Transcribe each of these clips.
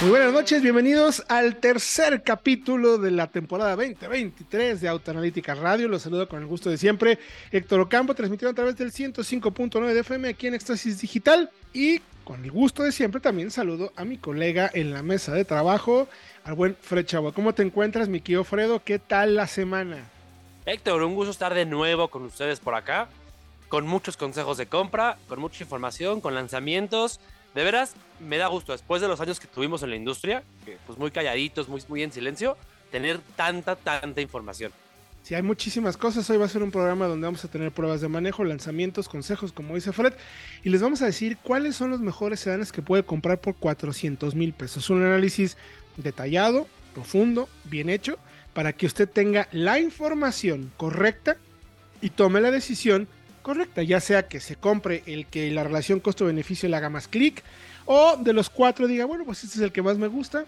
Muy buenas noches, bienvenidos al tercer capítulo de la temporada 2023 de Autoanalítica Radio. Los saludo con el gusto de siempre. Héctor Ocampo, transmitido a través del 105.9 de FM aquí en Éxtasis Digital. Y con el gusto de siempre también saludo a mi colega en la mesa de trabajo, al buen Fred Chavo. ¿Cómo te encuentras, mi querido Fredo? ¿Qué tal la semana? Héctor, un gusto estar de nuevo con ustedes por acá, con muchos consejos de compra, con mucha información, con lanzamientos de veras, me da gusto, después de los años que tuvimos en la industria, que pues muy calladitos, muy, muy en silencio, tener tanta, tanta información. Sí, hay muchísimas cosas. Hoy va a ser un programa donde vamos a tener pruebas de manejo, lanzamientos, consejos, como dice Fred, y les vamos a decir cuáles son los mejores sedanes que puede comprar por 400 mil pesos. Un análisis detallado, profundo, bien hecho, para que usted tenga la información correcta y tome la decisión correcta, ya sea que se compre el que la relación costo-beneficio le haga más clic, o de los cuatro diga, bueno, pues este es el que más me gusta,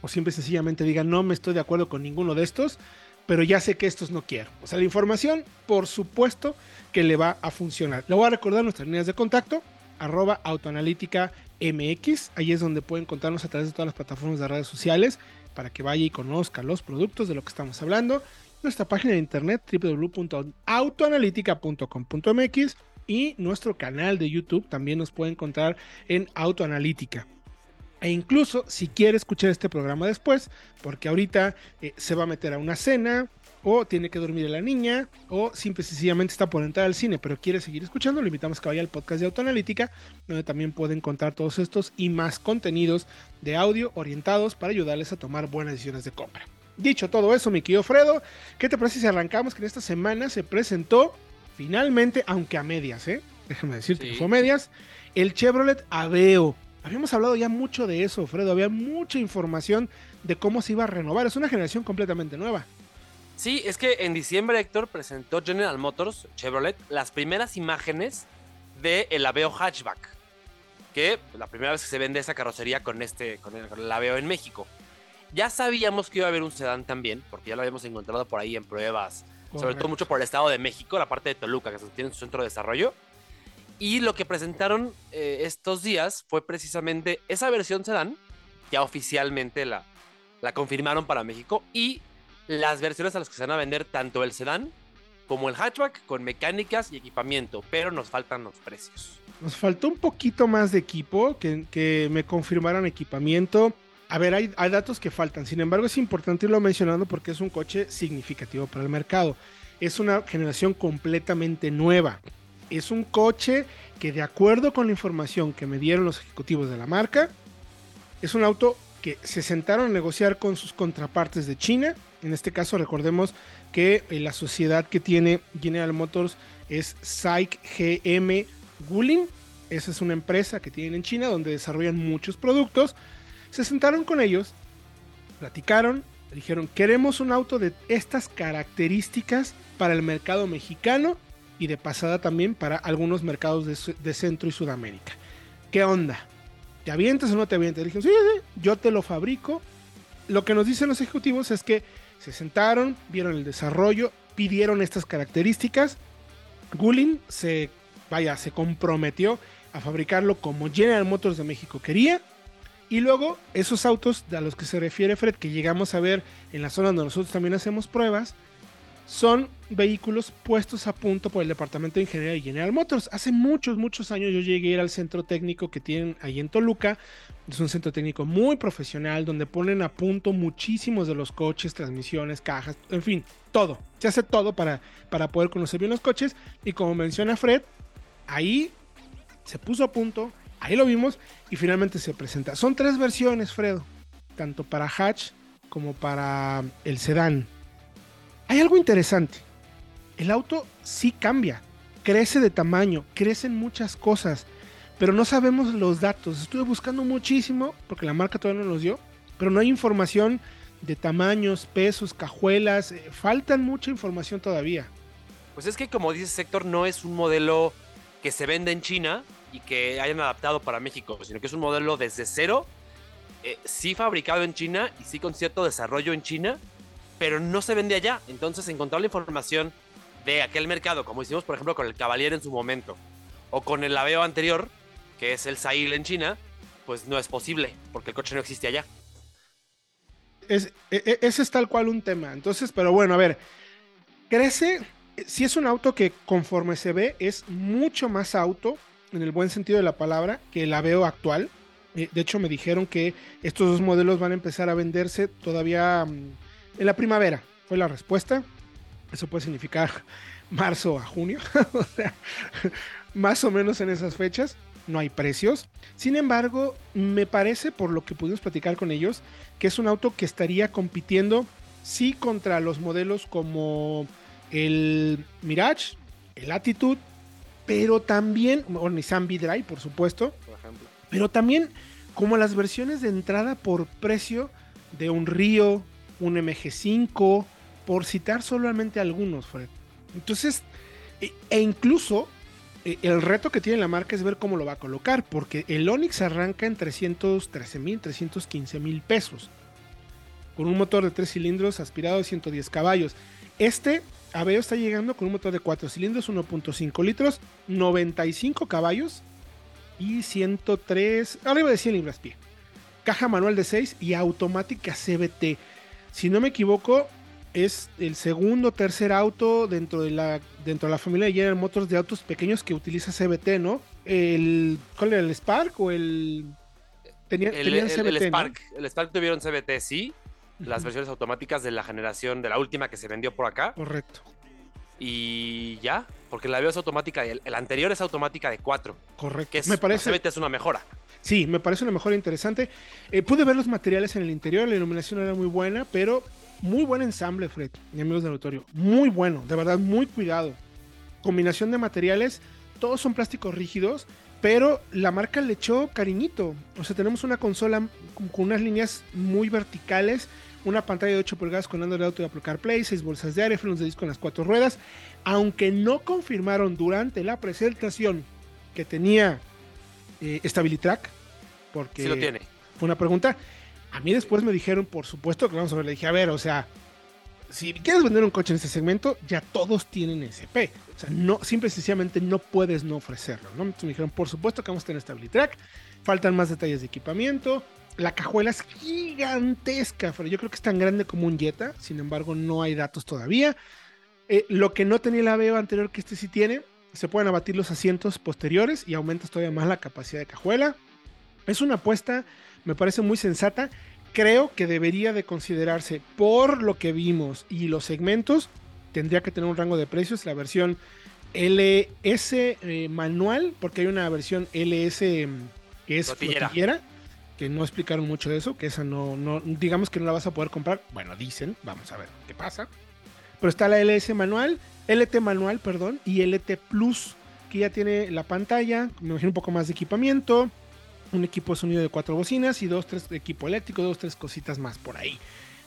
o siempre sencillamente diga, no me estoy de acuerdo con ninguno de estos, pero ya sé que estos no quiero. O sea, la información, por supuesto que le va a funcionar. Le voy a recordar nuestras líneas de contacto, arroba autoanalítica MX, ahí es donde pueden contarnos a través de todas las plataformas de redes sociales para que vaya y conozca los productos de lo que estamos hablando nuestra página de internet www.autoanalítica.com.mx y nuestro canal de YouTube también nos puede encontrar en Autoanalítica. E incluso si quiere escuchar este programa después, porque ahorita eh, se va a meter a una cena, o tiene que dormir a la niña, o simple y sencillamente está por entrar al cine, pero quiere seguir escuchando, le invitamos a que vaya al podcast de Autoanalítica, donde también puede encontrar todos estos y más contenidos de audio orientados para ayudarles a tomar buenas decisiones de compra. Dicho todo eso, mi querido Fredo, ¿qué te parece si arrancamos que en esta semana se presentó finalmente, aunque a medias, ¿eh? Déjame decirte que fue a medias, el Chevrolet Aveo. Habíamos hablado ya mucho de eso, Fredo, había mucha información de cómo se iba a renovar, es una generación completamente nueva. Sí, es que en diciembre Héctor presentó General Motors, Chevrolet, las primeras imágenes del el Aveo Hatchback, que la primera vez que se vende esa carrocería con este con el Aveo en México. Ya sabíamos que iba a haber un sedán también, porque ya lo habíamos encontrado por ahí en pruebas, sobre todo mucho por el Estado de México, la parte de Toluca, que tiene su centro de desarrollo. Y lo que presentaron eh, estos días fue precisamente esa versión sedán, ya oficialmente la, la confirmaron para México, y las versiones a las que se van a vender tanto el sedán como el hatchback con mecánicas y equipamiento, pero nos faltan los precios. Nos faltó un poquito más de equipo, que, que me confirmaran equipamiento. A ver, hay, datos que faltan. Sin embargo, es importante irlo mencionando porque es un coche significativo para el mercado. Es una generación completamente nueva. Es un coche que, de acuerdo con la información que me dieron los ejecutivos de la marca, es un auto que se sentaron a negociar con sus contrapartes de China. En este caso, recordemos que eh, la sociedad que tiene General Motors es SAIC GM Guling. Esa es una empresa que tienen en China donde desarrollan muchos productos se sentaron con ellos, platicaron, dijeron, queremos un auto de estas características para el mercado mexicano y de pasada también para algunos mercados de, Centro y Sudamérica. ¿Qué onda? ¿Te avientas o no te avientas? Dijeron, sí, sí, yo te lo fabrico. Lo que nos dicen los ejecutivos es que se sentaron, vieron el desarrollo, pidieron estas características. Gullin se, vaya, se comprometió a fabricarlo como General Motors de México quería y luego esos autos a los que se refiere Fred, que llegamos a ver en la zona donde nosotros también hacemos pruebas, son vehículos puestos a punto por el Departamento de Ingeniería de General Motors. Hace muchos, muchos años yo llegué a ir al centro técnico que tienen ahí en Toluca. Es un centro técnico muy profesional donde ponen a punto muchísimos de los coches, transmisiones, cajas, en fin, todo. Se hace todo para, para poder conocer bien los coches. Y como menciona Fred, ahí se puso a punto, Ahí lo vimos y finalmente se presenta. Son tres versiones, Fredo, tanto para hatch como para el sedán. Hay algo interesante. El auto sí cambia, crece de tamaño, crecen muchas cosas, pero no sabemos los datos. Estuve buscando muchísimo porque la marca todavía no nos dio, pero no hay información de tamaños, pesos, cajuelas. eh, faltan mucha información todavía. Pues es que como dice Sector, no es un modelo que se vende en China y que hayan adaptado para México, sino que es un modelo desde cero, eh, sí fabricado en China y sí con cierto desarrollo en China, pero no se vende allá. Entonces encontrar la información de aquel mercado, como hicimos por ejemplo con el Cavalier en su momento, o con el Aveo anterior, que es el Sail en China, pues no es posible, porque el coche no existe allá. Es, e- e- es tal cual un tema. Entonces, pero bueno, a ver, crece, si es un auto que conforme se ve es mucho más auto, en el buen sentido de la palabra, que el Aveo actual. Eh, De hecho, me dijeron que estos dos modelos van a empezar a venderse todavía mm, en la primavera. Fue la respuesta. Eso puede significar marzo a junio. o sea, más o menos en esas fechas. No hay precios. Sin embargo, me parece, por lo que pudimos platicar con ellos, que es un auto que estaría compitiendo, sí, contra los modelos como el Mirage, el Attitude, pero también, o Nissan V-Drive, por supuesto, Por ejemplo. pero también como las versiones de entrada por precio de un Río, un MG5, por citar solamente algunos, Fred. Entonces, e, e incluso e, el reto que tiene la marca es ver cómo lo va a colocar, porque el Onix arranca en 313 mil, 315 mil pesos, con un motor de 3 cilindros aspirado de 110 caballos. Este Aveo está llegando con un motor de 4 cilindros, 1.5 litros, 95 caballos y 103, arriba de 100 libras-pie. Caja manual de 6 y automática CBT. Si no me equivoco, es el segundo o tercer auto dentro de la dentro de la familia de General Motors de autos pequeños que utiliza CBT, ¿no? El ¿cuál era el Spark o el tenía- El, tenían el- CBT, el ¿no? Spark, el Spark tuvieron CBT, sí, las versiones automáticas de la generación, de la última que se vendió por acá, Correcto, y ya, porque la Aveo es automática, el, el anterior es automática de 4, correcto. que es, me parece es una mejora. Sí, me parece una mejora interesante. Eh, pude ver los materiales en el interior, la iluminación era muy buena, pero muy buen ensamble, Fred, y amigos del auditorio. Muy bueno, de verdad, muy cuidado. Combinación de materiales, todos son plásticos rígidos, pero la marca le echó cariñito. O sea, tenemos una consola con, con unas líneas muy verticales, una pantalla de 8 pulgadas con Android Auto y Apple CarPlay, 6 bolsas de aire, frenos de disco en las cuatro ruedas. Aunque no confirmaron durante la presentación que tenía eh, Stabilitrack, porque Sí lo tiene. fue una pregunta. A mí después me dijeron, por supuesto que vamos a ver, le dije, a ver, o sea, si quieres vender un coche en este segmento, ya todos tienen SP. O sea, no, simple y sencillamente no puedes no ofrecerlo, ¿no? Entonces me dijeron, por supuesto que vamos a tener Stabilitrack, faltan más detalles de equipamiento, la cajuela es gigantesca, pero yo creo que es tan grande como un Jetta, sin embargo no hay datos todavía. Eh, lo que no tenía la Aveo anterior que este sí tiene, se pueden abatir los asientos posteriores y aumentas todavía más la capacidad de cajuela. Es una apuesta, me parece muy sensata. Creo que debería de considerarse por lo que vimos y los segmentos, tendría que tener un rango de precios. La versión LS eh, manual, porque hay una versión LS mm, que es Flotillera. flotillera, que no explicaron mucho de eso, que esa no, digamos que no la vas a poder comprar. Bueno, dicen, vamos a ver qué pasa. Pero está la LS manual, LT manual, perdón, y LT Plus, que ya tiene la pantalla, me imagino un poco más de equipamiento, un equipo de sonido de cuatro bocinas y dos, tres equipo eléctrico, dos, tres cositas más por ahí.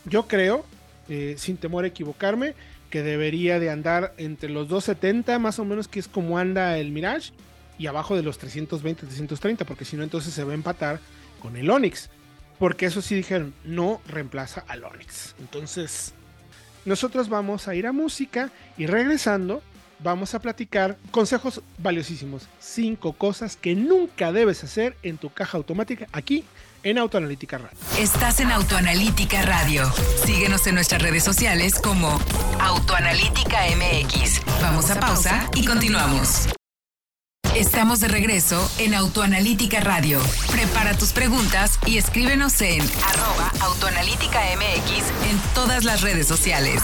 Yo creo, eh, sin temor a equivocarme, que debería de andar entre los 270, más o menos, que es como anda el Mirage, y abajo de los 320, 330, porque si no, entonces se va a empatar con el Onix. Porque eso sí dijeron, no reemplaza al Onix. Entonces, nosotros vamos a ir a música y regresando vamos a platicar consejos valiosísimos. Cinco cosas que nunca debes hacer en tu caja automática aquí en Autoanalítica Radio. Estás en Autoanalítica Radio. Síguenos en nuestras redes sociales como Autoanalítica MX. Vamos a pausa y continuamos. Estamos de regreso en Autoanalítica Radio. Prepara tus preguntas y escríbenos en arroba Autoanalítica MX en todas las redes sociales.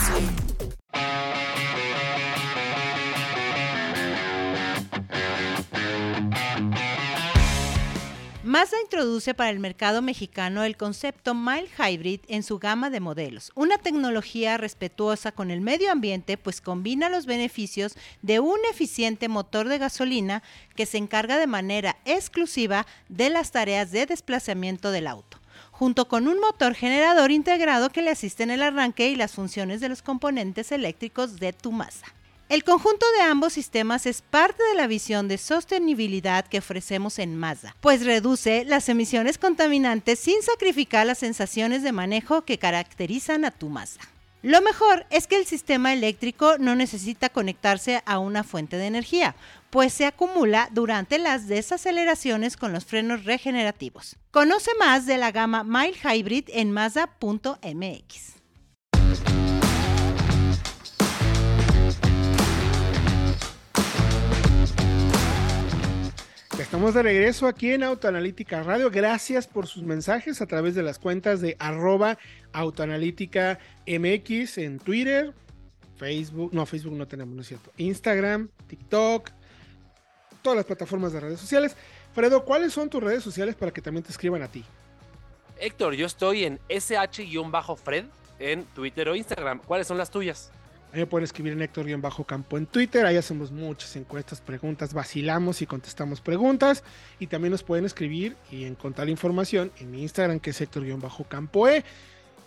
Mazda introduce para el mercado mexicano el concepto Mild Hybrid en su gama de modelos, una tecnología respetuosa con el medio ambiente pues combina los beneficios de un eficiente motor de gasolina que se encarga de manera exclusiva de las tareas de desplazamiento del auto junto con un motor generador integrado que le asiste en el arranque y las funciones de los componentes eléctricos de tu Mazda. El conjunto de ambos sistemas es parte de la visión de sostenibilidad que ofrecemos en Mazda, pues reduce las emisiones contaminantes sin sacrificar las sensaciones de manejo que caracterizan a tu Mazda. Lo mejor es que el sistema eléctrico no necesita conectarse a una fuente de energía, pues se acumula durante las desaceleraciones con los frenos regenerativos. Conoce más de la gama Mile Hybrid en Mazda.mx. Estamos de regreso aquí en Autoanalítica Radio. Gracias por sus mensajes a través de las cuentas de arroba en Twitter, Facebook, no, Facebook no tenemos, no es cierto, Instagram, TikTok, todas las plataformas de redes sociales. Fredo, ¿cuáles son tus redes sociales para que también te escriban a ti? Héctor, yo estoy en sh-fred en Twitter o Instagram. ¿Cuáles son las tuyas? Ahí pueden escribir en Héctor-Campo en Twitter. Ahí hacemos muchas encuestas, preguntas, vacilamos y contestamos preguntas. Y también nos pueden escribir y encontrar información en Instagram, que es Héctor-Campoe.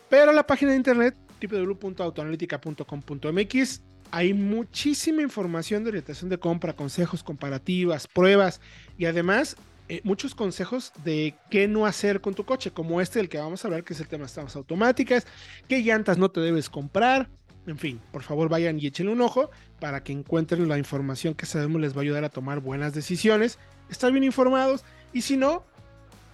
Pero la página de internet, www.autoanalítica.com.mx, hay muchísima información de orientación de compra, consejos, comparativas, pruebas y además eh, muchos consejos de qué no hacer con tu coche, como este del que vamos a hablar, que es el tema de estas automáticas, qué llantas no te debes comprar, en fin, por favor vayan y echen un ojo para que encuentren la información que sabemos les va a ayudar a tomar buenas decisiones, estar bien informados y si no,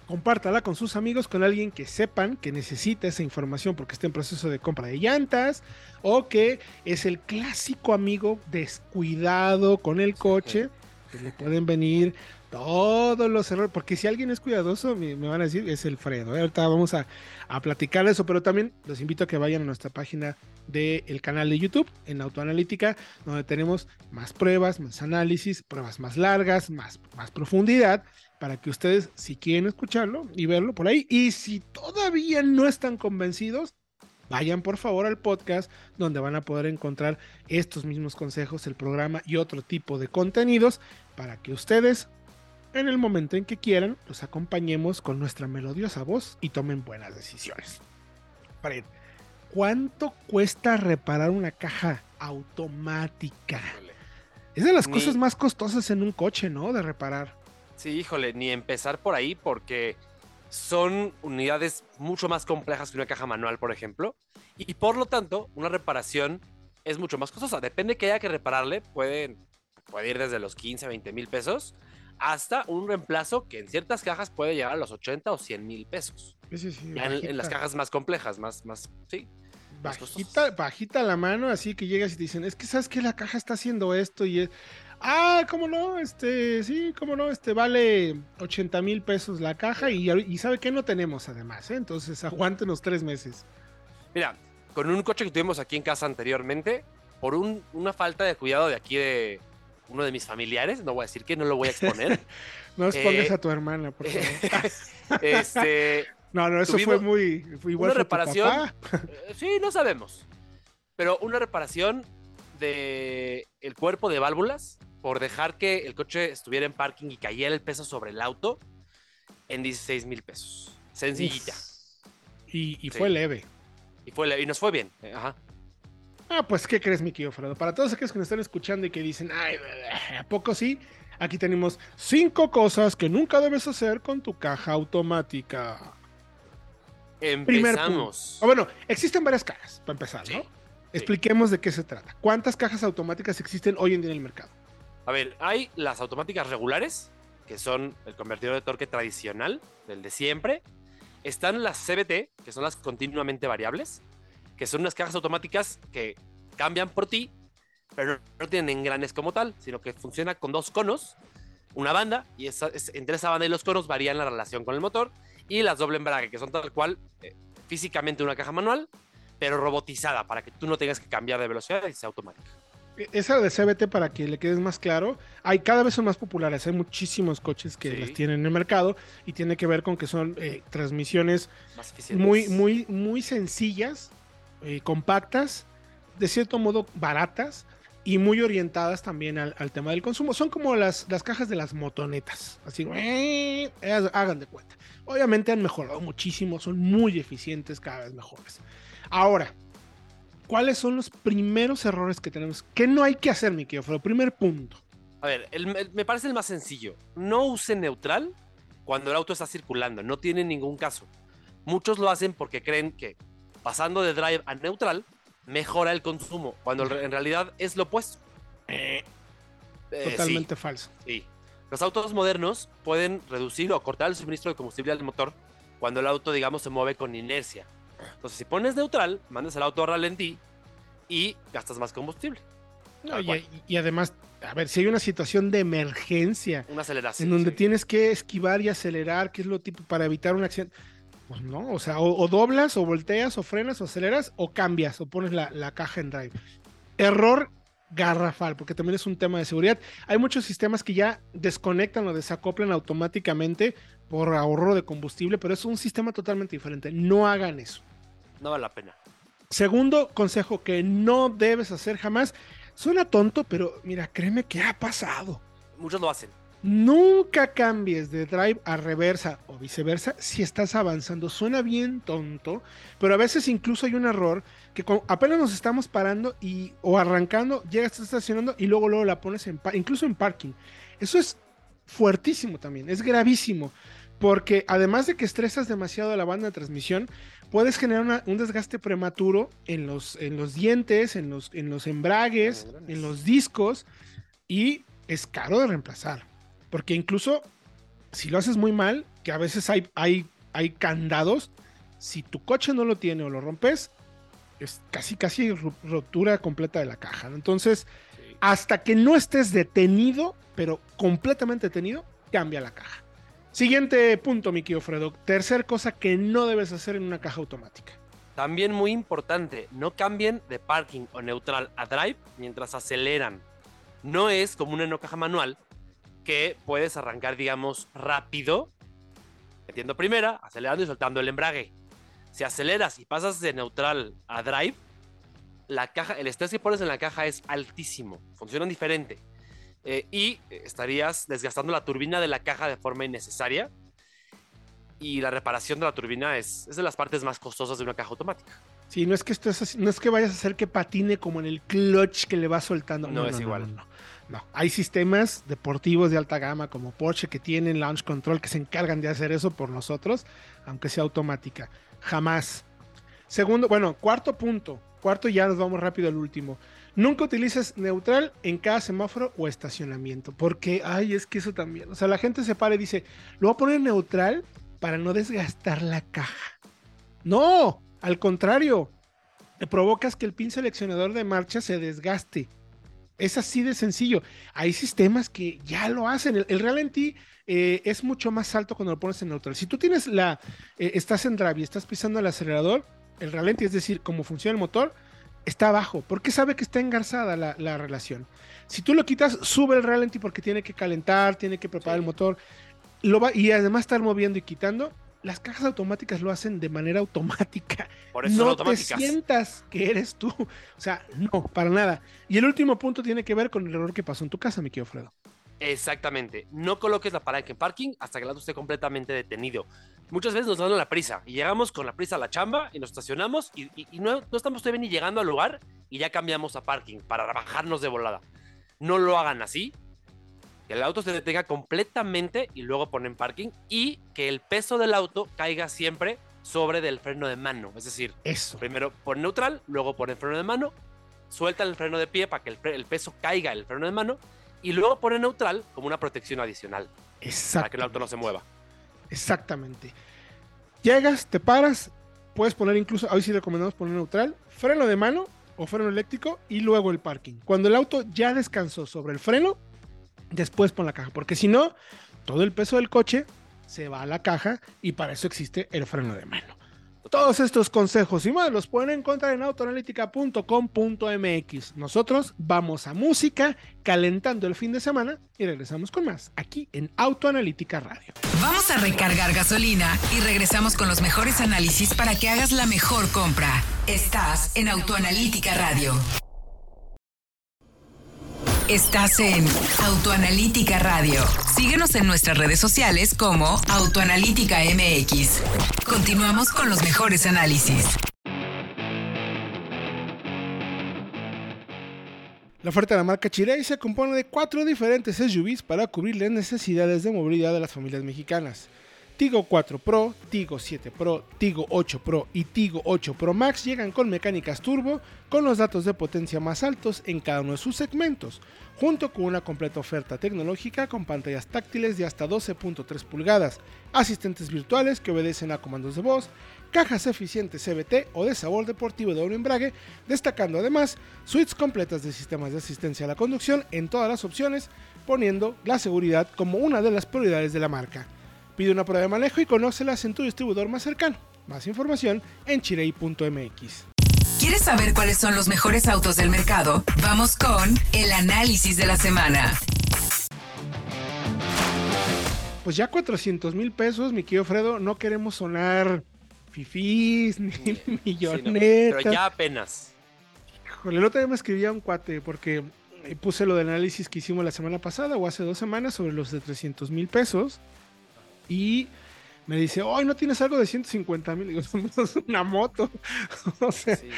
compártala con sus amigos, con alguien que sepan que necesita esa información porque está en proceso de compra de llantas o que es el clásico amigo descuidado con el coche, que le pueden venir todos los errores, porque si alguien es cuidadoso, me, van a decir, es el Fredo. ¿eh? Ahorita vamos a, a, platicar eso, pero también los invito a que vayan a nuestra página del canal de YouTube en Autoanalítica, donde tenemos más pruebas, más análisis, pruebas más largas, más, más profundidad, para que ustedes, si quieren escucharlo y verlo por ahí, y si todavía no están convencidos, vayan por favor al podcast donde van a poder encontrar estos mismos consejos, el programa y otro tipo de contenidos para que ustedes en el momento en que quieran, los acompañemos con nuestra melodiosa voz y tomen buenas decisiones. Fred, ¿cuánto cuesta reparar una caja automática? Es de las cosas más costosas en un coche, ¿no? De reparar. Sí, híjole, ni empezar por ahí porque son unidades mucho más complejas que una caja manual, por ejemplo. Y por lo tanto, una reparación es mucho más costosa. Depende que haya que repararle, puede, puede ir desde los 15 a 20 mil pesos hasta un reemplazo que en ciertas cajas puede llegar a los 80 o 100 mil pesos. Sí, sí, en, las cajas más complejas, más, más, sí. Bajita, bajita la mano, así que llegas y te dicen, es que sabes que la caja está haciendo esto y es, ah, cómo no, este, sí, cómo no, este vale 80 mil pesos la caja y, y sabe que no tenemos además, ¿eh? entonces aguántenos tres meses. Mira, con un coche que tuvimos aquí en casa anteriormente, por una falta de cuidado de aquí de, uno de mis familiares, no voy a decir que no lo voy a exponer. no expongas eh, a tu hermana, por favor. este, no, no, eso fue muy igual una reparación. Eh, sí, no sabemos. Pero una reparación de el cuerpo de válvulas por dejar que el coche estuviera en parking y cayera el peso sobre el auto en 16 mil pesos. Sencillita. Y, fue leve. Y fue leve, y nos fue bien. Ajá. Ah, pues, ¿qué crees, mi querido Fredo? Para todos aquellos que nos están escuchando y que dicen, ay, ¿a poco sí? Aquí tenemos cinco cosas que nunca debes hacer con tu caja automática. Empezamos. Ah, bueno, existen varias cajas, para empezar, ¿no? Expliquemos de qué se trata. ¿Cuántas cajas automáticas existen hoy en día en el mercado? A ver, hay las automáticas regulares, que son el convertidor de torque tradicional, del de siempre. Están las CBT, que son las continuamente variables que son unas cajas automáticas que cambian por ti, pero no tienen engranes como tal, sino que funciona con dos conos, una banda, y entre esa banda y los conos varían la relación con el motor, y las doble embrague, que son tal cual eh, físicamente una caja manual, pero robotizada, para que tú no tengas que cambiar de velocidad y sea automática. E, esa de CBT, para que le quede más claro, hay cada vez son más populares. Hay muchísimos coches que las tienen en el mercado y tiene que ver con que son eh, transmisiones muy, muy, muy sencillas eh, compactas, de cierto modo baratas, y muy orientadas también al, al tema del consumo. Son como las, las cajas de las motonetas, así, eh, hagan de cuenta. Obviamente han mejorado muchísimo, son muy eficientes, cada vez mejores. Ahora, ¿cuáles son los primeros errores que tenemos? ¿Qué no hay que hacer, mi querido Primer punto. A ver, el- el- me parece el más sencillo. No use neutral cuando el auto está circulando. No tiene ningún caso. Muchos lo hacen porque creen que pasando de drive a neutral mejora el consumo, cuando en realidad es lo opuesto. Eh, sí. Totalmente falso. Sí. Los autos modernos pueden reducir o cortar el suministro de combustible al motor cuando el auto, digamos, se mueve con inercia. Entonces, si pones neutral, mandas el auto a ralentí y gastas más combustible. No, y, además, a ver, si hay una situación de emergencia Una aceleración. en donde sí. tienes que esquivar y acelerar, que es lo tipo para evitar un accidente. Pues no, o sea, o, o doblas, o volteas, o frenas, o aceleras, o cambias, o pones la, la caja en drive. Error garrafal, porque también es un tema de seguridad. Hay muchos sistemas que ya desconectan o desacoplan automáticamente por ahorro de combustible, pero es un sistema totalmente diferente. No hagan eso. No vale la pena. Segundo consejo que no debes hacer jamás. Suena tonto, pero mira, créeme que ha pasado. Muchos lo hacen. Nunca cambies de drive a reversa o viceversa si estás avanzando. Suena bien tonto, pero a veces incluso hay un error que apenas nos estamos parando y o arrancando, llegas, estás estacionando y luego luego la pones en incluso en parking. Eso es fuertísimo también, es gravísimo, porque además de que estresas demasiado a la banda de transmisión, puedes generar una- un desgaste prematuro en los, en los dientes, en los, en los embragues, en los discos y es caro de reemplazar. Porque incluso si lo haces muy mal, que a veces hay, hay, hay candados, si tu coche no lo tiene o lo rompes, es casi, casi rotura completa de la caja. Entonces, hasta que no estés detenido, pero completamente detenido, cambia la caja. Siguiente punto, mi querido Fredo. Tercer cosa que no debes hacer en una caja automática. También muy importante, no cambien de parking o neutral a drive mientras aceleran. No es como una no caja manual que puedes arrancar, digamos, rápido, metiendo primera, acelerando y soltando el embrague. Si aceleras y pasas de neutral a drive, la caja, el estrés que pones en la caja es altísimo, funcionan diferente. Eh, y estarías desgastando la turbina de la caja de forma innecesaria. Y la reparación de la turbina es, es de las partes más costosas de una caja automática. Sí, no es que esto es así- no es que vayas a hacer que patine como en el clutch que le va soltando. No, es igual. No, no, Hay sistemas deportivos de alta gama como Porsche que tienen launch control que se encargan de hacer eso por nosotros, aunque sea automática. Jamás. Segundo, bueno, cuarto punto. Cuarto, ya nos vamos rápido al último. Nunca utilices neutral en cada semáforo o estacionamiento, porque, ay, es que eso también. O sea, la gente se para y dice, lo voy a poner neutral para no desgastar la caja. No, al contrario, te provocas que el pin seleccionador de marcha se desgaste. Es así de sencillo. Hay sistemas que ya lo hacen. El, el ralentí eh, es mucho más alto cuando lo pones en neutral. Si tú tienes la, eh, estás en drive y estás pisando el acelerador, el ralentí, es decir, cómo funciona el motor, está abajo, porque sabe que está engarzada la, la relación. Si tú lo quitas, sube el ralentí porque tiene que calentar, tiene que preparar Sí. el motor, lo va, y además estar moviendo y quitando. Las cajas automáticas lo hacen de manera automática Por eso no te sientas que eres tú. O sea, no, para nada. Y el último punto tiene que ver con el error que pasó en tu casa, mi querido Fredo. Exactamente. No coloques la palanca en parking hasta que el auto esté completamente detenido. Muchas veces nos dan la prisa y llegamos con la prisa a la chamba y nos estacionamos y, y- y no, no estamos todavía ni llegando al lugar y ya cambiamos a parking para bajarnos de volada. No lo hagan así. Que el auto se detenga completamente y luego ponen parking y que el peso del auto caiga siempre sobre del freno de mano. Es decir, Eso. primero pon neutral, luego pon el freno de mano, suelta el freno de pie para que el, peso caiga el freno de mano y luego pone neutral como una protección adicional para que el auto no se mueva. Exactamente. Llegas, te paras, puedes poner incluso, hoy sí recomendamos poner neutral, freno de mano o freno eléctrico y luego el parking. Cuando el auto ya descansó sobre el freno, después pon la caja, porque si no, todo el peso del coche se va a la caja y para eso existe el freno de mano. Todos estos consejos y más los pueden encontrar en autoanalítica.com.mx. Nosotros vamos a música, calentando el fin de semana y regresamos con más aquí en Autoanalítica Radio. Vamos a recargar gasolina y regresamos con los mejores análisis para que hagas la mejor compra. Estás en Autoanalítica Radio. Estás en Autoanalítica Radio. Síguenos en nuestras redes sociales como Autoanalítica MX. Continuamos con los mejores análisis. La oferta de la marca Chirey se compone de cuatro diferentes SUVs para cubrir las necesidades de movilidad de las familias mexicanas. Tigo 4 Pro, Tigo 7 Pro, Tigo 8 Pro y Tigo 8 Pro Max llegan con mecánicas turbo con los datos de potencia más altos en cada uno de sus segmentos, junto con una completa oferta tecnológica con pantallas táctiles de hasta 12.3 pulgadas, asistentes virtuales que obedecen a comandos de voz, cajas eficientes CBT o de sabor deportivo de doble embrague, destacando además suites completas de sistemas de asistencia a la conducción en todas las opciones, poniendo la seguridad como una de las prioridades de la marca. Pide una prueba de manejo y conócelas en tu distribuidor más cercano. Más información en chirei.mx. ¿Quieres saber cuáles son los mejores autos del mercado? Vamos con el análisis de la semana. Pues ya 400 mil pesos, mi querido Fredo, no queremos sonar fifís ni Sí, no, millonetas. pero ya apenas. Híjole, el otro día me escribía un cuate porque eh, puse lo del análisis que hicimos la semana pasada o hace dos semanas sobre los de 300 mil pesos y me dice, hoy no tienes algo de 150 mil. Digo, es una moto. o sea, Sí.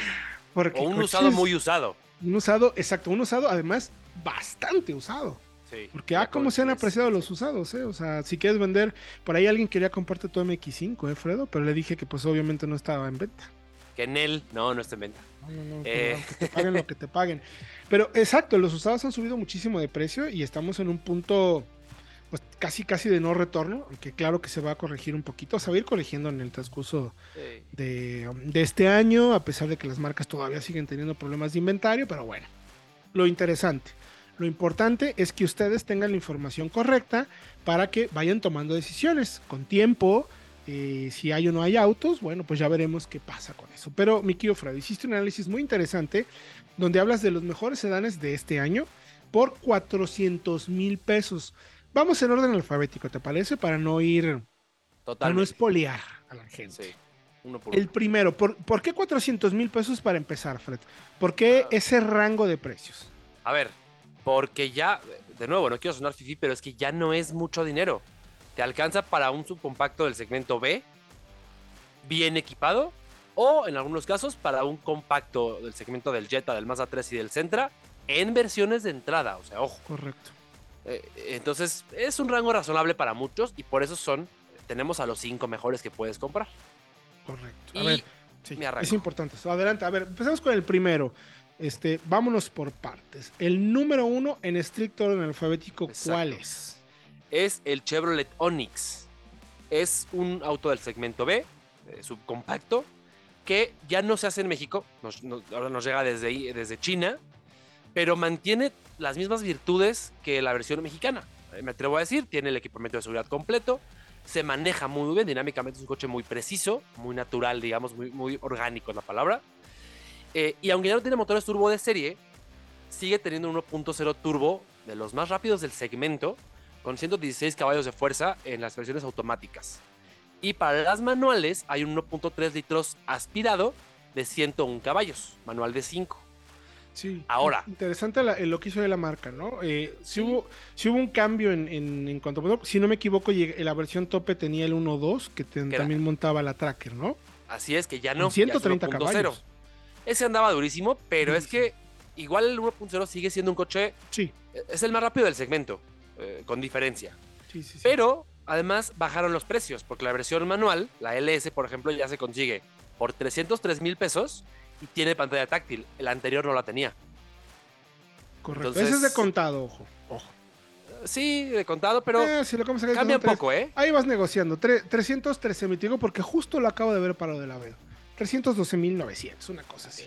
porque O un usado muy usado. Un usado, exacto, un usado además bastante usado. Sí. Porque, ah, cómo se han apreciado los usados, ¿eh? O sea, si quieres vender, por ahí alguien quería comprarte tu MX5, ¿eh, Fredo? Pero le dije que pues obviamente no estaba en venta. Que en él, no, no está en venta. No, no, no, Eh. que te paguen lo que te paguen. Pero exacto, los usados han subido muchísimo de precio y estamos en un punto pues casi casi de no retorno, aunque claro que se va a corregir un poquito, se va a ir corrigiendo en el transcurso Sí. de, de este año, a pesar de que las marcas todavía siguen teniendo problemas de inventario, pero bueno, lo interesante, lo importante es que ustedes tengan la información correcta para que vayan tomando decisiones con tiempo. eh, si hay o no hay autos, bueno, pues ya veremos qué pasa con eso. Pero, mi querido Fred, hiciste un análisis muy interesante donde hablas de los mejores sedanes de este año por 400 mil pesos. Vamos en orden alfabético, ¿te parece? Para no ir, para no Totalmente. espolear a la gente. Sí. Uno por El uno. primero, ¿por, por qué 400 mil pesos para empezar, Fred? ¿Por qué Ah. ese rango de precios? A ver, porque ya, de nuevo, no quiero sonar fifi, pero es que ya no es mucho dinero. Te alcanza para un subcompacto del segmento B, bien equipado, o en algunos casos para un compacto del segmento del Jetta, del Mazda 3 y del Sentra, en versiones de entrada. O sea, ojo. Correcto. Eh, entonces, es un rango razonable para muchos y por eso son, tenemos a los cinco mejores que puedes comprar. Correcto. A Y ver, sí, es importante. Adelante, a ver, empezamos con el primero. Este, vámonos por partes. El número uno en estricto orden alfabético, ¿cuál es? es el Chevrolet Onix. Es un auto del segmento B, eh, subcompacto, que ya no se hace en México, nos- nos- ahora nos llega desde, ahí- desde China, pero mantiene las mismas virtudes que la versión mexicana. Eh, Me atrevo a decir, tiene el equipamiento de seguridad completo, se maneja muy bien, dinámicamente es un coche muy preciso, muy natural, digamos, muy, muy orgánico es la palabra. Eh, y aunque ya no tiene motores turbo de serie, sigue teniendo un 1.0 turbo de los más rápidos del segmento, con 116 caballos de fuerza en las versiones automáticas. Y para las manuales hay un 1.3 litros aspirado de 101 caballos, manual de 5. Sí. Ahora. Interesante la- lo que hizo de la marca, ¿no? Eh, sí, Sí. Hubo, un cambio en, en, en cuanto a... Si no me equivoco, la versión tope tenía el 1.2, que también montaba la tracker, ¿no? Así es que ya no. ya es 130 1.0. caballos. Ese andaba durísimo, pero Sí, es que igual el 1.0 sigue siendo un coche, Sí, es el más rápido del segmento, eh, con diferencia. sí, sí. sí. Pero además bajaron los precios, porque la versión manual, la LS, por ejemplo, ya se consigue por 303 mil pesos y tiene pantalla táctil. El anterior no la tenía. Correcto. entonces- Ese es de contado, ojo. Ojo. Sí, de contado, pero Eh, si lo cambia un poco, ¿eh? Ahí vas negociando. Tre- 313 me digo porque justo lo acabo de ver para lo de la Veo. 312.900, una cosa así.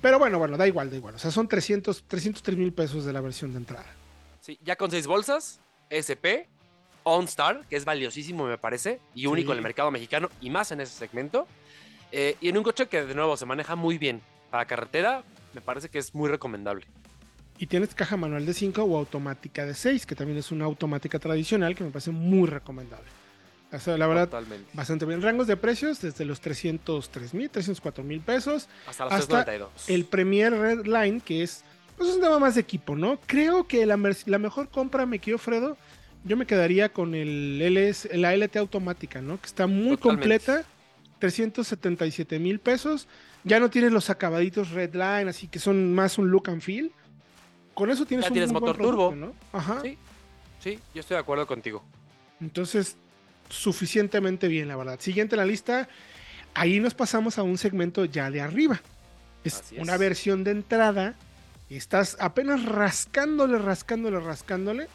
Pero bueno, bueno, da igual, da igual. O sea, son 300, 303 mil pesos de la versión de entrada. Sí, ya con seis bolsas, SP, OnStar, que es valiosísimo me parece, y único Sí. en el mercado mexicano, y más en ese segmento. Eh, y en un coche que de nuevo se maneja muy bien. Para carretera, me parece que es muy recomendable. Y tienes caja manual de 5 o automática de 6, que también es una automática tradicional que me parece muy recomendable. O sea, la verdad, Totalmente. bastante bien. Rangos de precios desde los 303 mil, 304 mil pesos. Hasta los hasta 392. El Premier Red Line, que es pues es un tema más de equipo, ¿no? Creo que la, la mejor compra, me Fredo, yo me quedaría con el LS, la LT automática, ¿no? Que está muy completa, 377 mil pesos. Ya no tienes los acabaditos red line, así que son más un look and feel. Con eso tienes ya un tienes motor turbo, ¿no? Ajá. Sí, sí, yo estoy de acuerdo contigo. Entonces, suficientemente bien, la verdad. Siguiente en la lista, ahí nos pasamos a un segmento ya de arriba. Es, es. una versión de entrada. Estás apenas rascándole, rascándole, rascándole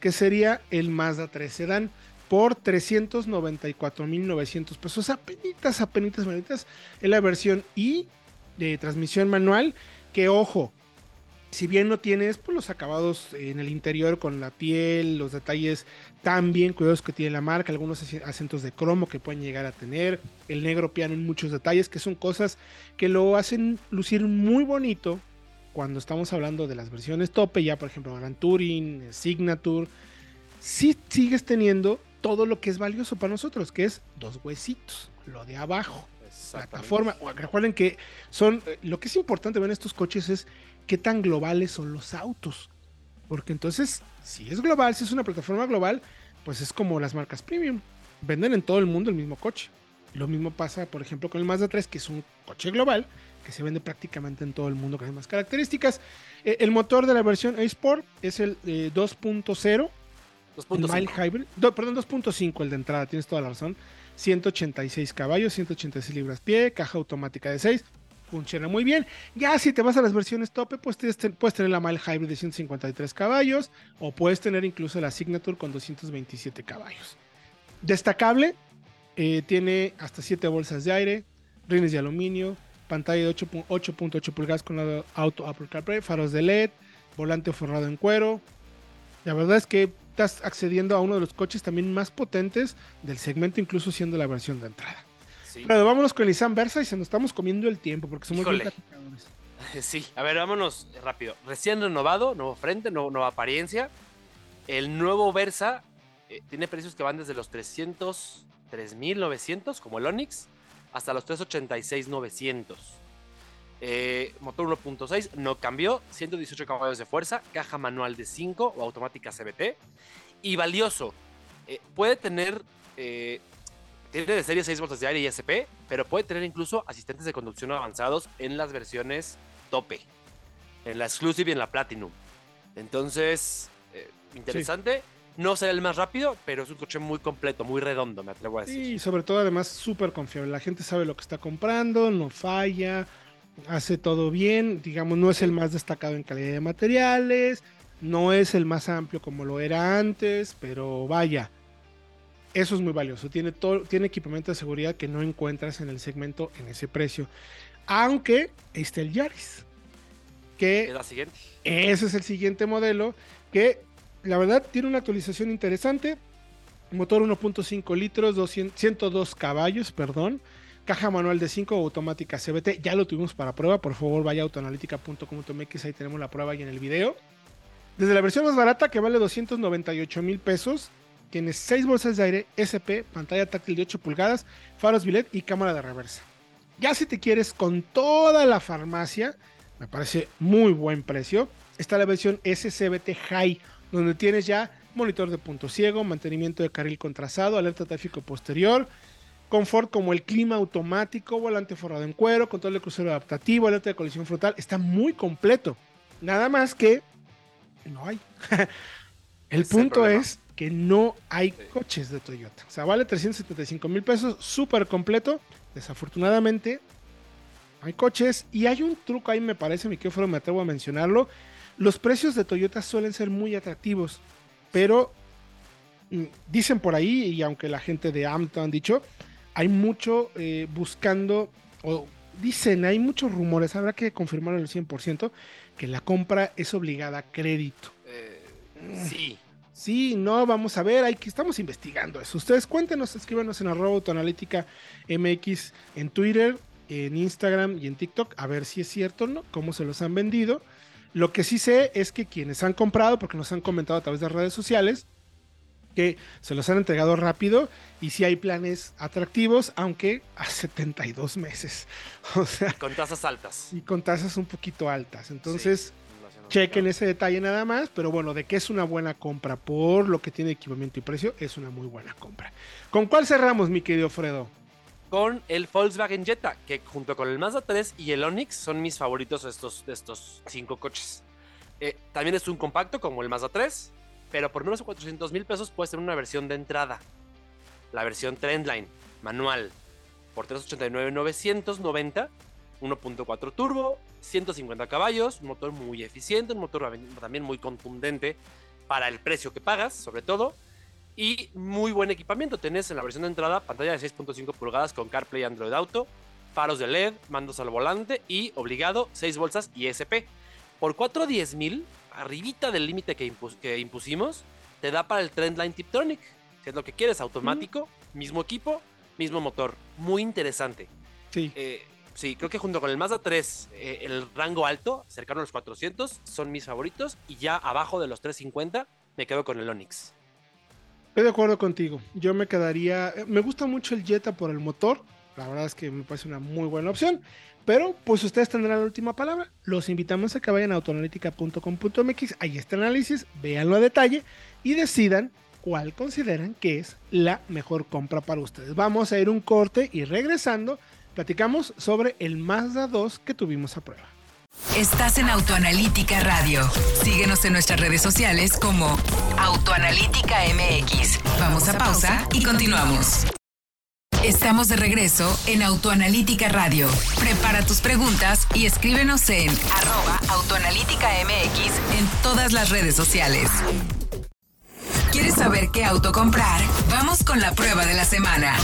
que sería el Mazda 3 Sedan por 394.900 pesos. Apenitas, apenitas, apenitas. Es la versión I de transmisión manual. Que ojo, si bien no tienes pues, los acabados en el interior con la piel, los detalles tan bien cuidados que tiene la marca, algunos acentos de cromo que pueden llegar a tener, el negro piano en muchos detalles, que son cosas que lo hacen lucir muy bonito cuando estamos hablando de las versiones tope, ya por ejemplo Grand Touring, Signature, si sigues teniendo todo lo que es valioso para nosotros, que es dos huesitos, lo de abajo, plataforma. Recuerden que son, eh, lo que es importante ver en estos coches es qué tan globales son los autos. Porque entonces, si es global, si es una plataforma global, pues es como las marcas premium. Venden en todo el mundo el mismo coche. Lo mismo pasa, por ejemplo, con el Mazda 3, que es un coche global, que se vende prácticamente en todo el mundo con las características. Eh, el motor de la versión A-Sport es el eh, 2.0 el Mile Hybrid, do, perdón, 2.5 el de entrada, tienes toda la razón. 186 caballos, 186 libras pie, caja automática de 6. Funciona muy bien. Ya si te vas a las versiones tope, pues puedes tener la Mile Hybrid de 153 caballos o puedes tener incluso la Signature con 227 caballos. Destacable, eh, tiene hasta 7 bolsas de aire, rines de aluminio, pantalla de 8.8 pulgadas con auto Apple CarPlay, faros de LED, volante forrado en cuero. La verdad es que estás accediendo a uno de los coches también más potentes del segmento, incluso siendo la versión de entrada. Sí. Pero vámonos con el Nissan Versa y se nos estamos comiendo el tiempo porque somos. Sí, a ver, vámonos rápido. Recién renovado, nuevo frente, nuevo, nueva apariencia. El nuevo Versa eh, tiene precios que van desde los 300, 3.900, como el Onix, hasta los 386,900. Eh, motor 1.6 no cambió, 118 caballos de fuerza, caja manual de 5 o automática CBT. Y valioso, eh, puede tener, eh, tiene de serie 6 bolsas de aire y SP, pero puede tener incluso asistentes de conducción avanzados en las versiones tope, en la Exclusive y en la Platinum. Entonces, interesante. Sí. No será el más rápido, pero es un coche muy completo, muy redondo, me atrevo a decir. Y sobre todo, además, súper confiable. La gente sabe lo que está comprando, no falla, hace todo bien. Digamos, no es el más destacado en calidad de materiales, no es el más amplio como lo era antes, pero vaya, eso es muy valioso. Tiene, todo, tiene equipamiento de seguridad que no encuentras en el segmento en ese precio. Aunque está el Yaris. Que es la siguiente. Ese es el siguiente modelo que la verdad tiene una actualización interesante. Motor 1.5 litros, 200, 102 caballos, perdón. Caja manual de 5 automática CBT. Ya lo tuvimos para prueba. Por favor, vaya a autoanalítica.com.mx. Ahí tenemos la prueba y en el video. Desde la versión más barata, que vale 298 mil pesos, tienes 6 bolsas de aire, SP, pantalla táctil de 8 pulgadas, faros billet y cámara de reversa. Ya si te quieres con toda la farmacia, me parece muy buen precio. Está la versión SCBT High donde tienes ya monitor de punto ciego, mantenimiento de carril contrasado, alerta de tráfico posterior, confort como el clima automático, volante forrado en cuero, control de crucero adaptativo, alerta de colisión frontal, está muy completo. Nada más que no hay. el es punto el es que no hay sí. coches de Toyota. O sea, vale 375 mil pesos, súper completo. Desafortunadamente, no hay coches. Y hay un truco ahí, me parece, mi que me atrevo a mencionarlo los precios de Toyota suelen ser muy atractivos, pero mm, dicen por ahí, y aunque la gente de AMTO han dicho, hay mucho eh, buscando, o dicen, hay muchos rumores, habrá que confirmarlo al 100%, que la compra es obligada a crédito. Eh, sí. Sí, no, vamos a ver, hay que estamos investigando eso. Ustedes cuéntenos, escríbanos en arroba autoanalítica MX en Twitter, en Instagram y en TikTok, a ver si es cierto o no, cómo se los han vendido. Lo que sí sé es que quienes han comprado, porque nos han comentado a través de redes sociales, que se los han entregado rápido y si sí hay planes atractivos, aunque a 72 meses. O sea, con tasas altas. Y con tasas un poquito altas. Entonces, sí, chequen ese detalle nada más, pero bueno, de que es una buena compra por lo que tiene equipamiento y precio, es una muy buena compra. ¿Con cuál cerramos, mi querido Fredo? Con el Volkswagen Jetta, que junto con el Mazda 3 y el Onix son mis favoritos de estos, de estos cinco coches. Eh, también es un compacto como el Mazda 3, pero por menos de 400 mil pesos puede ser una versión de entrada. La versión Trendline, manual, por 389,990, 1.4 turbo, 150 caballos, un motor muy eficiente, un motor también muy contundente para el precio que pagas, sobre todo, y muy buen equipamiento. Tenés en la versión de entrada pantalla de 6.5 pulgadas con CarPlay Android Auto, faros de LED, mandos al volante y obligado 6 bolsas ISP. Por 410 mil, arribita del límite que, que, impusimos, te da para el Trendline Tiptronic. Si es lo que quieres, automático, mismo equipo, mismo motor. Muy interesante. Sí. Eh, sí, creo que junto con el Mazda 3, eh, el rango alto, cercano a los 400, son mis favoritos. Y ya abajo de los 350, me quedo con el Onix. Estoy de acuerdo contigo. Yo me quedaría. Eh, me gusta mucho el Jetta por el motor. La verdad es que me parece una muy buena opción. Pero pues ustedes tendrán la última palabra. Los invitamos a que vayan a autoanalítica.com.mx. Ahí está el análisis, véanlo a detalle y decidan cuál consideran que es la mejor compra para ustedes. Vamos a ir un corte y regresando, platicamos sobre el Mazda 2 que tuvimos a prueba. Estás en Autoanalítica Radio. Síguenos en nuestras redes sociales como Autoanalítica MX. Vamos a pausa y continuamos. Estamos de regreso en Autoanalítica Radio. Prepara tus preguntas y escríbenos en arroba Autoanalítica MX en todas las redes sociales. ¿Quieres saber qué auto comprar? Vamos con la prueba de la semana.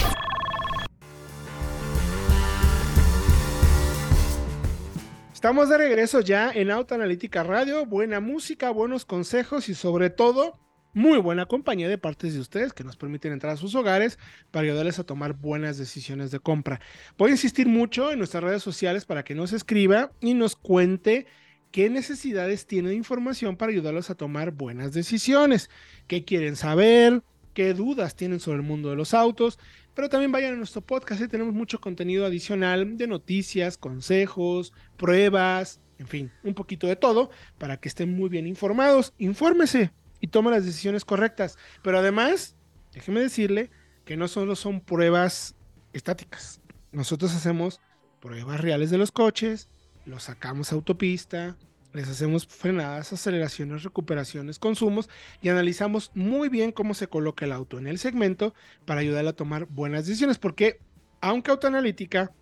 Estamos de regreso ya en Autoanalítica Radio. Buena música, buenos consejos y sobre todo muy buena compañía de partes de ustedes que nos permiten entrar a sus hogares para ayudarles a tomar buenas decisiones de compra. Voy a insistir mucho en nuestras redes sociales para que nos escriba y nos cuente qué necesidades tiene de información para ayudarlos a tomar buenas decisiones, qué quieren saber, qué dudas tienen sobre el mundo de los autos, pero también vayan a nuestro podcast, y tenemos mucho contenido adicional de noticias, consejos, pruebas, en fin, un poquito de todo para que estén muy bien informados. Infórmese y tome las decisiones correctas, pero además, déjeme decirle que no solo son pruebas estáticas. Nosotros hacemos pruebas reales de los coches, los sacamos a autopista, les hacemos frenadas, aceleraciones, recuperaciones, consumos y analizamos muy bien cómo se coloca el auto en el segmento para ayudarle a tomar buenas decisiones, porque aunque Autoanalítica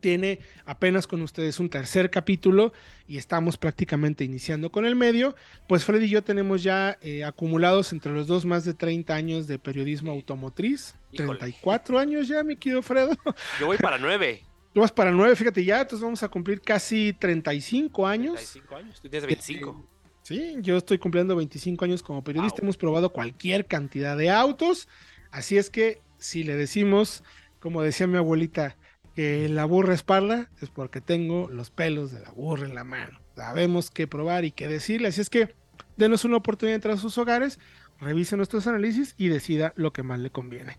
tiene apenas con ustedes un tercer capítulo y estamos prácticamente iniciando con el medio, pues Freddy y yo tenemos ya eh, acumulados entre los dos más de 30 años de periodismo automotriz, Híjole. 34 años ya, mi querido Fredo. Yo voy para 9. Tú vas para 9, fíjate ya, entonces vamos a cumplir casi 35 años. 35 años. Tú tienes 25. Sí, yo estoy cumpliendo 25 años como periodista, Wow. hemos probado cualquier cantidad de autos, así es que si le decimos, como decía mi abuelita, que la burra es parda, es porque tengo los pelos de la burra en la mano. Sabemos qué probar y qué decirle, así es que denos una oportunidad de entrar a sus hogares, revise nuestros análisis y decida lo que más le conviene.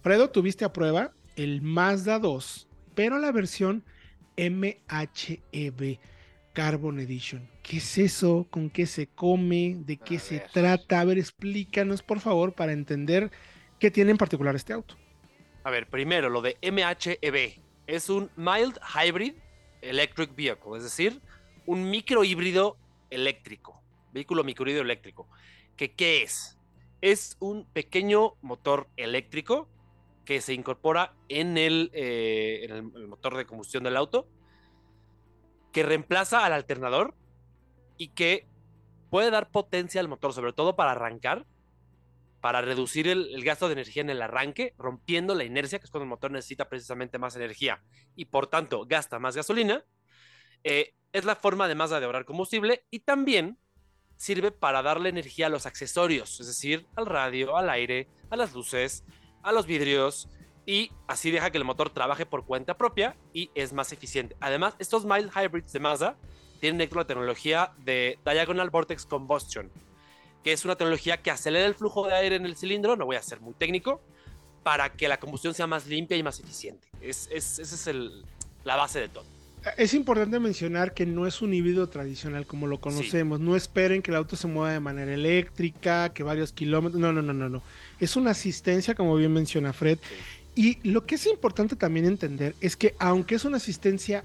Fredo, tuviste a prueba el Mazda 2, pero la versión MHEV Carbon Edition. ¿Qué es eso? ¿Con qué se come? ¿De qué A se ver. trata? A ver, explícanos por favor para entender qué tiene en particular este auto. A ver, primero lo de MHEV. Es un Mild Hybrid Electric Vehicle, es decir, un microhíbrido eléctrico. Vehículo microhíbrido eléctrico. ¿Que, ¿Qué es? Es un pequeño motor eléctrico que se incorpora en eh, en el- el motor de combustión del auto, que reemplaza al alternador y que puede dar potencia al motor, sobre todo para arrancar, para reducir el, gasto de energía en el arranque, rompiendo la inercia, que es cuando el motor necesita precisamente más energía y por tanto gasta más gasolina. Eh, es la forma además de ahorrar combustible y también sirve para darle energía a los accesorios, es decir, al radio, al aire, a las luces, a los vidrios y así deja que el motor trabaje por cuenta propia y es más eficiente. Además, estos mild hybrids de Mazda tienen la tecnología de Diagonal Vortex Combustion, que es una tecnología que acelera el flujo de aire en el cilindro, no voy a ser muy técnico, para que la combustión sea más limpia y más eficiente. Es, es- esa es el- la base de todo. Es importante mencionar que no es un híbrido tradicional como lo conocemos. No esperen que el auto se mueva de manera eléctrica, que varios kilómetros. No, no, no, no, no. Es una asistencia, como bien menciona Fred. Y lo que es importante también entender es que aunque es una asistencia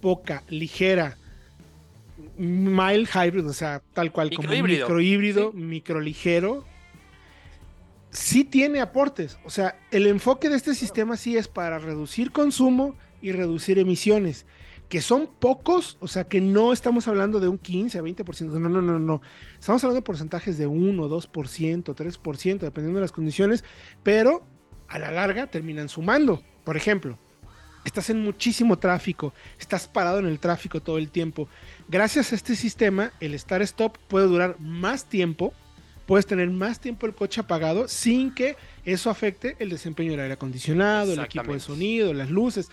poca, ligera, mild hybrid, o sea, tal cual como micro híbrido, micro ligero, sí tiene aportes. O sea, el enfoque de este sistema sí es para reducir consumo y reducir emisiones que son pocos, o sea, que no estamos hablando de un 15 a 20%, no, no, no, no. Estamos hablando de porcentajes de 1, 2%, 3%, dependiendo de las condiciones, pero a la larga terminan sumando. Por ejemplo, estás en muchísimo tráfico, estás parado en el tráfico todo el tiempo. Gracias a este sistema, el Start Stop puede durar más tiempo, puedes tener más tiempo el coche apagado sin que eso afecte el desempeño del aire acondicionado, el equipo de sonido, las luces.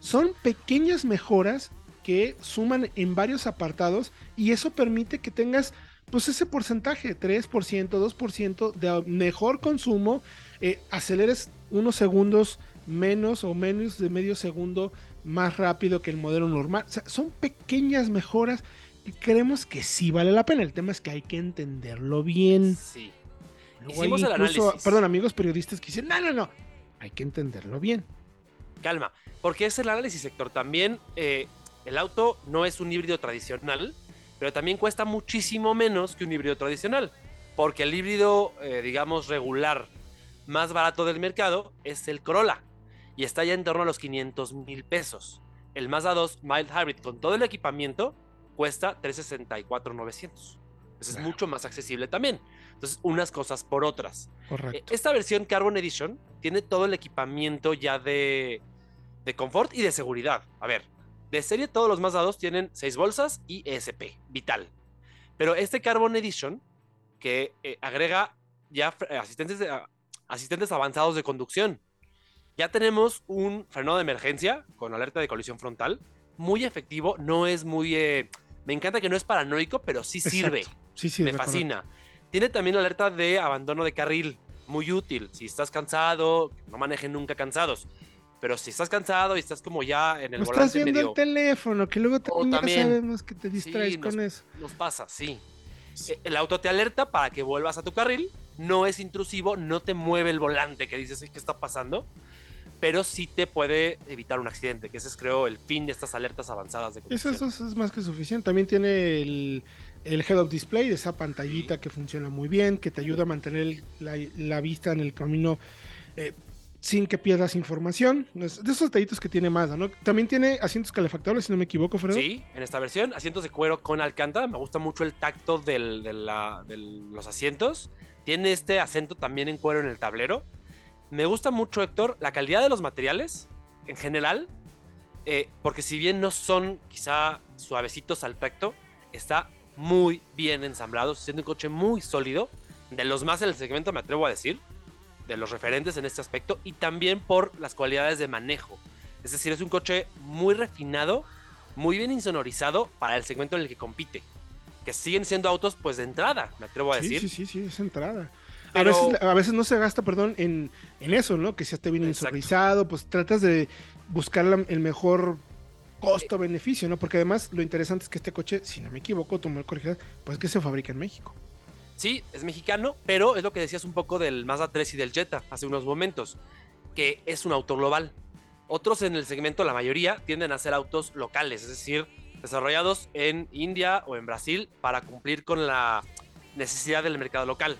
Son pequeñas mejoras que suman en varios apartados y eso permite que tengas pues ese porcentaje, 3%, 2% de mejor consumo, eh, aceleres unos segundos menos o menos de medio segundo más rápido que el modelo normal. O sea, son pequeñas mejoras y creemos que sí vale la pena. El tema es que hay que entenderlo bien. Sí. Hicimos el análisis. Perdón, amigos periodistas que dicen, no, no, no, hay que entenderlo bien. Calma porque es el análisis sector. También eh, el auto no es un híbrido tradicional, pero también cuesta muchísimo menos que un híbrido tradicional, porque el híbrido, eh, digamos, regular más barato del mercado es el Corolla y está ya en torno a los 500 mil pesos. El Mazda 2 Mild Hybrid con todo el equipamiento cuesta 364,900. es mucho más accesible también. Entonces, unas cosas por otras. Correcto. Esta versión Carbon Edition tiene todo el equipamiento ya de de confort y de seguridad. A ver, de serie todos los Mazda 2 tienen 6 bolsas y ESP, vital. Pero este Carbon Edition, que eh, agrega ya eh, asistentes, asistentes avanzados de conducción. Ya tenemos un freno de emergencia con alerta de colisión frontal, muy efectivo, no es muy... Eh, me encanta que no es paranoico, pero sí sirve. Sí, sí, me fascina. Tiene también alerta de abandono de carril, muy útil. Si estás cansado, no manejen nunca cansados. Pero si estás cansado y estás como ya en el o Estás viendo el teléfono, que luego también, sabemos que te distraes con eso. Nos pasa, sí. Eh, el auto te alerta para que vuelvas a tu carril. No es intrusivo, no te mueve el volante que dices, ¿qué está pasando? Pero sí te puede evitar un accidente, que ese es creo el fin de estas alertas avanzadas de Eso, eso, es más que suficiente. También tiene el, el head-up display, esa pantallita que funciona muy bien, que te ayuda a mantener la, vista en el camino eh, sin que pierdas información. De esos detallitos que tiene Mazda, ¿no? También tiene asientos calefactables, si no me equivoco, Fredo. Sí, en esta versión, asientos de cuero con alcántara. Me gusta mucho el tacto de los asientos. Tiene este acento también en cuero en el tablero. Me gusta mucho, Héctor, la calidad de los materiales en general. Eh, porque si bien no son quizá suavecitos al tacto, está muy bien ensamblado, siendo un coche muy sólido. De los más en el segmento, me atrevo a decir de los referentes en este aspecto y también por las cualidades de manejo. Es decir, es un coche muy refinado, muy bien insonorizado para el segmento en el que compite. Que siguen siendo autos, pues de entrada, me atrevo a decir. Sí, sí, sí, es entrada. A, veces, a veces no se gasta, perdón, en, eso, ¿no? Que sea esté bien insonorizado, pues tratas de buscar el mejor costo-beneficio, ¿no? Porque además lo interesante es que este coche, si no me equivoco, tomó el corregidor, pues que se fabrica en México. Sí, es mexicano, pero es lo que decías un poco del Mazda 3 y del Jetta hace unos momentos, que es un auto global. Otros en el segmento, la mayoría, tienden a ser autos locales, es decir, desarrollados en India o en Brasil para cumplir con la necesidad del mercado local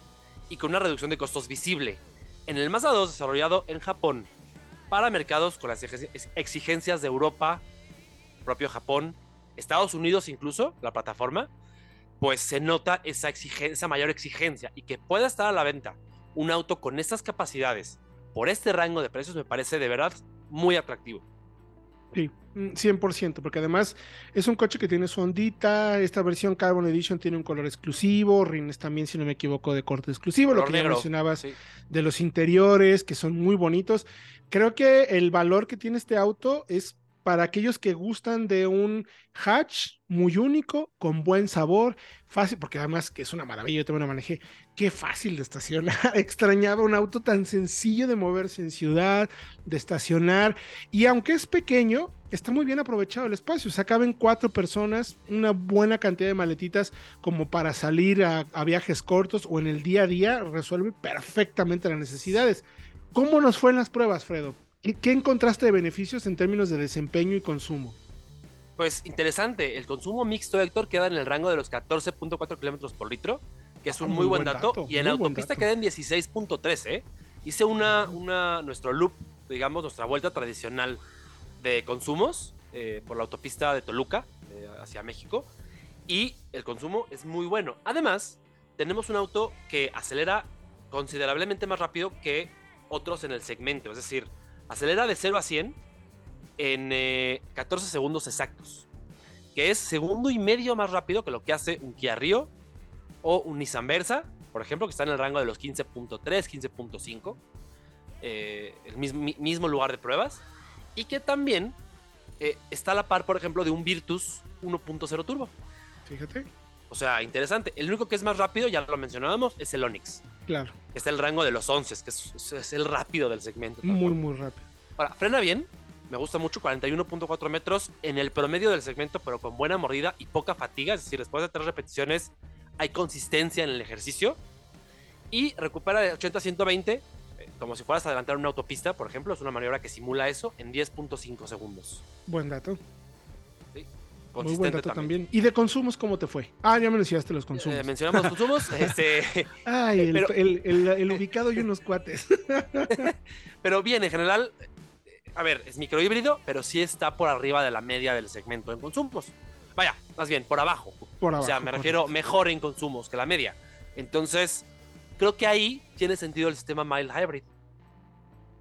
y con una reducción de costos visible. En el Mazda 2 desarrollado en Japón para mercados con las exigencias de Europa, propio Japón, Estados Unidos incluso, la plataforma, pues se nota esa, exigencia, mayor exigencia y que pueda estar a la venta un auto con estas capacidades por este rango de precios me parece de verdad muy atractivo. Sí, 100%, mm, porque además es un coche que tiene su ondita, esta versión Carbon Edition tiene un color exclusivo, rines también, si no me equivoco, de corte exclusivo, lo que ya mencionabas de los interiores, que son muy bonitos. Creo que el valor que tiene este auto es para aquellos que gustan de un hatch muy único, con buen sabor, fácil, porque además que es una maravilla, yo también lo manejé, qué fácil de estacionar, extrañaba un auto tan sencillo de moverse en ciudad, de estacionar, y aunque es pequeño, está muy bien aprovechado el espacio. O sea, caben cuatro personas, una buena cantidad de maletitas como para salir a, viajes cortos o en el día a día, resuelve perfectamente las necesidades. ¿Cómo nos fue en las pruebas, Fredo? ¿Qué, encontraste de beneficios en términos de desempeño y consumo? Pues interesante, el consumo mixto, Héctor, queda en el rango de los 14.4 kilómetros por litro, que es un ah, muy, buen, dato, y en autopista queda en 16.3, ¿eh? Hice una, una, nuestro loop, digamos, nuestra vuelta tradicional de consumos eh, por la autopista de Toluca eh, hacia México y el consumo es muy bueno. Además, tenemos un auto que acelera considerablemente más rápido que otros en el segmento, es decir, acelera de 0 a 100 en 14 eh, segundos exactos, que es segundo y medio más rápido que lo que hace un Kia Rio o un Nissan Versa, por ejemplo, que está en el rango de los 15.3, 15.5, el mismo, mismo lugar de pruebas y que también eh, está a la par, por ejemplo, de un Virtus 1.0 Turbo. Fíjate. O sea, interesante. El único que es más rápido, ya lo mencionábamos, es el Onix. Claro. Está el rango de los 11, que es, el rápido del segmento. Muy, muy rápido. Ahora, frena bien. Me gusta mucho, 41.4 metros en el promedio del segmento, pero con buena mordida y poca fatiga. Es decir, después de tres repeticiones hay consistencia en el ejercicio. Y recupera de 80 a 120 como si fueras a adelantar una autopista, por ejemplo, es una maniobra que simula eso en 10.5 segundos. Buen dato. Muy buen dato también. ¿Y de consumos cómo te fue? Ah, ya me mencionaste los consumos. Eh, mencionamos los consumos. este, Ay, el, ubicado y unos cuates. pero bien, en general, a ver, es microhíbrido, pero sí está por arriba de la media del segmento en consumos. Vaya, más bien, por abajo. Por abajo. O sea, me refiero mejor en consumos que la media. Entonces, creo que ahí tiene sentido el sistema mild hybrid.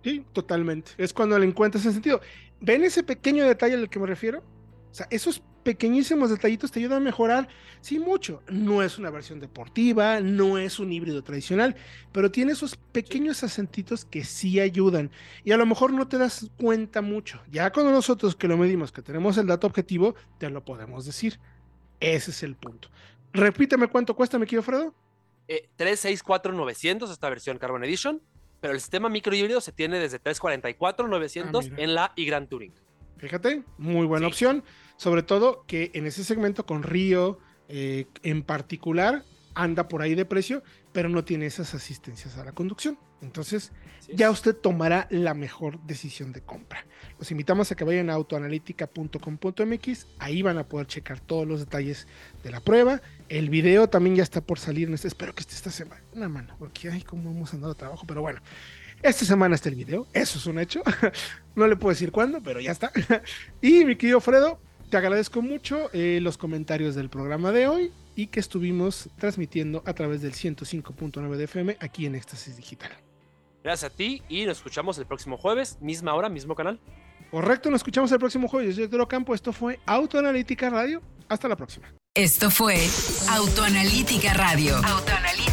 Sí, totalmente. Es cuando le encuentras ese sentido. ¿Ven ese pequeño detalle al que me refiero? O sea, esos pequeñísimos detallitos te ayudan a mejorar, sí, mucho. No es una versión deportiva, no es un híbrido tradicional, pero tiene esos pequeños acentitos que sí ayudan. Y a lo mejor no te das cuenta mucho. Ya cuando nosotros que lo medimos, que tenemos el dato objetivo, te lo podemos decir. Ese es el punto. Repíteme cuánto cuesta, me quiero Fredo. Eh, 364-900 esta versión Carbon Edition, pero el sistema microhíbrido se tiene desde 344-900 ah, en la y-Grand Touring. Fíjate, muy buena opción, sobre todo que en ese segmento con Río eh, en particular anda por ahí de precio, pero no tiene esas asistencias a la conducción. Entonces, ya usted tomará la mejor decisión de compra. Los invitamos a que vayan a autoanalítica.com.mx, ahí van a poder checar todos los detalles de la prueba. El video también ya está por salir, este, espero que esté esta semana, una mano, porque ay, cómo hemos andado a trabajo, pero bueno. Esta semana está el video, eso es un hecho. no le puedo decir cuándo, pero ya está. y mi querido Fredo, te agradezco mucho eh, los comentarios del programa de hoy y que estuvimos transmitiendo a través del 105.9 de FM aquí en Éxtasis Digital. Gracias a ti y nos escuchamos el próximo jueves, misma hora, mismo canal. Correcto, nos escuchamos el próximo jueves. Yo soy Héctor Campo, esto fue Autoanalítica Radio. Hasta la próxima. Esto fue Autoanalítica Radio. Autoanalítica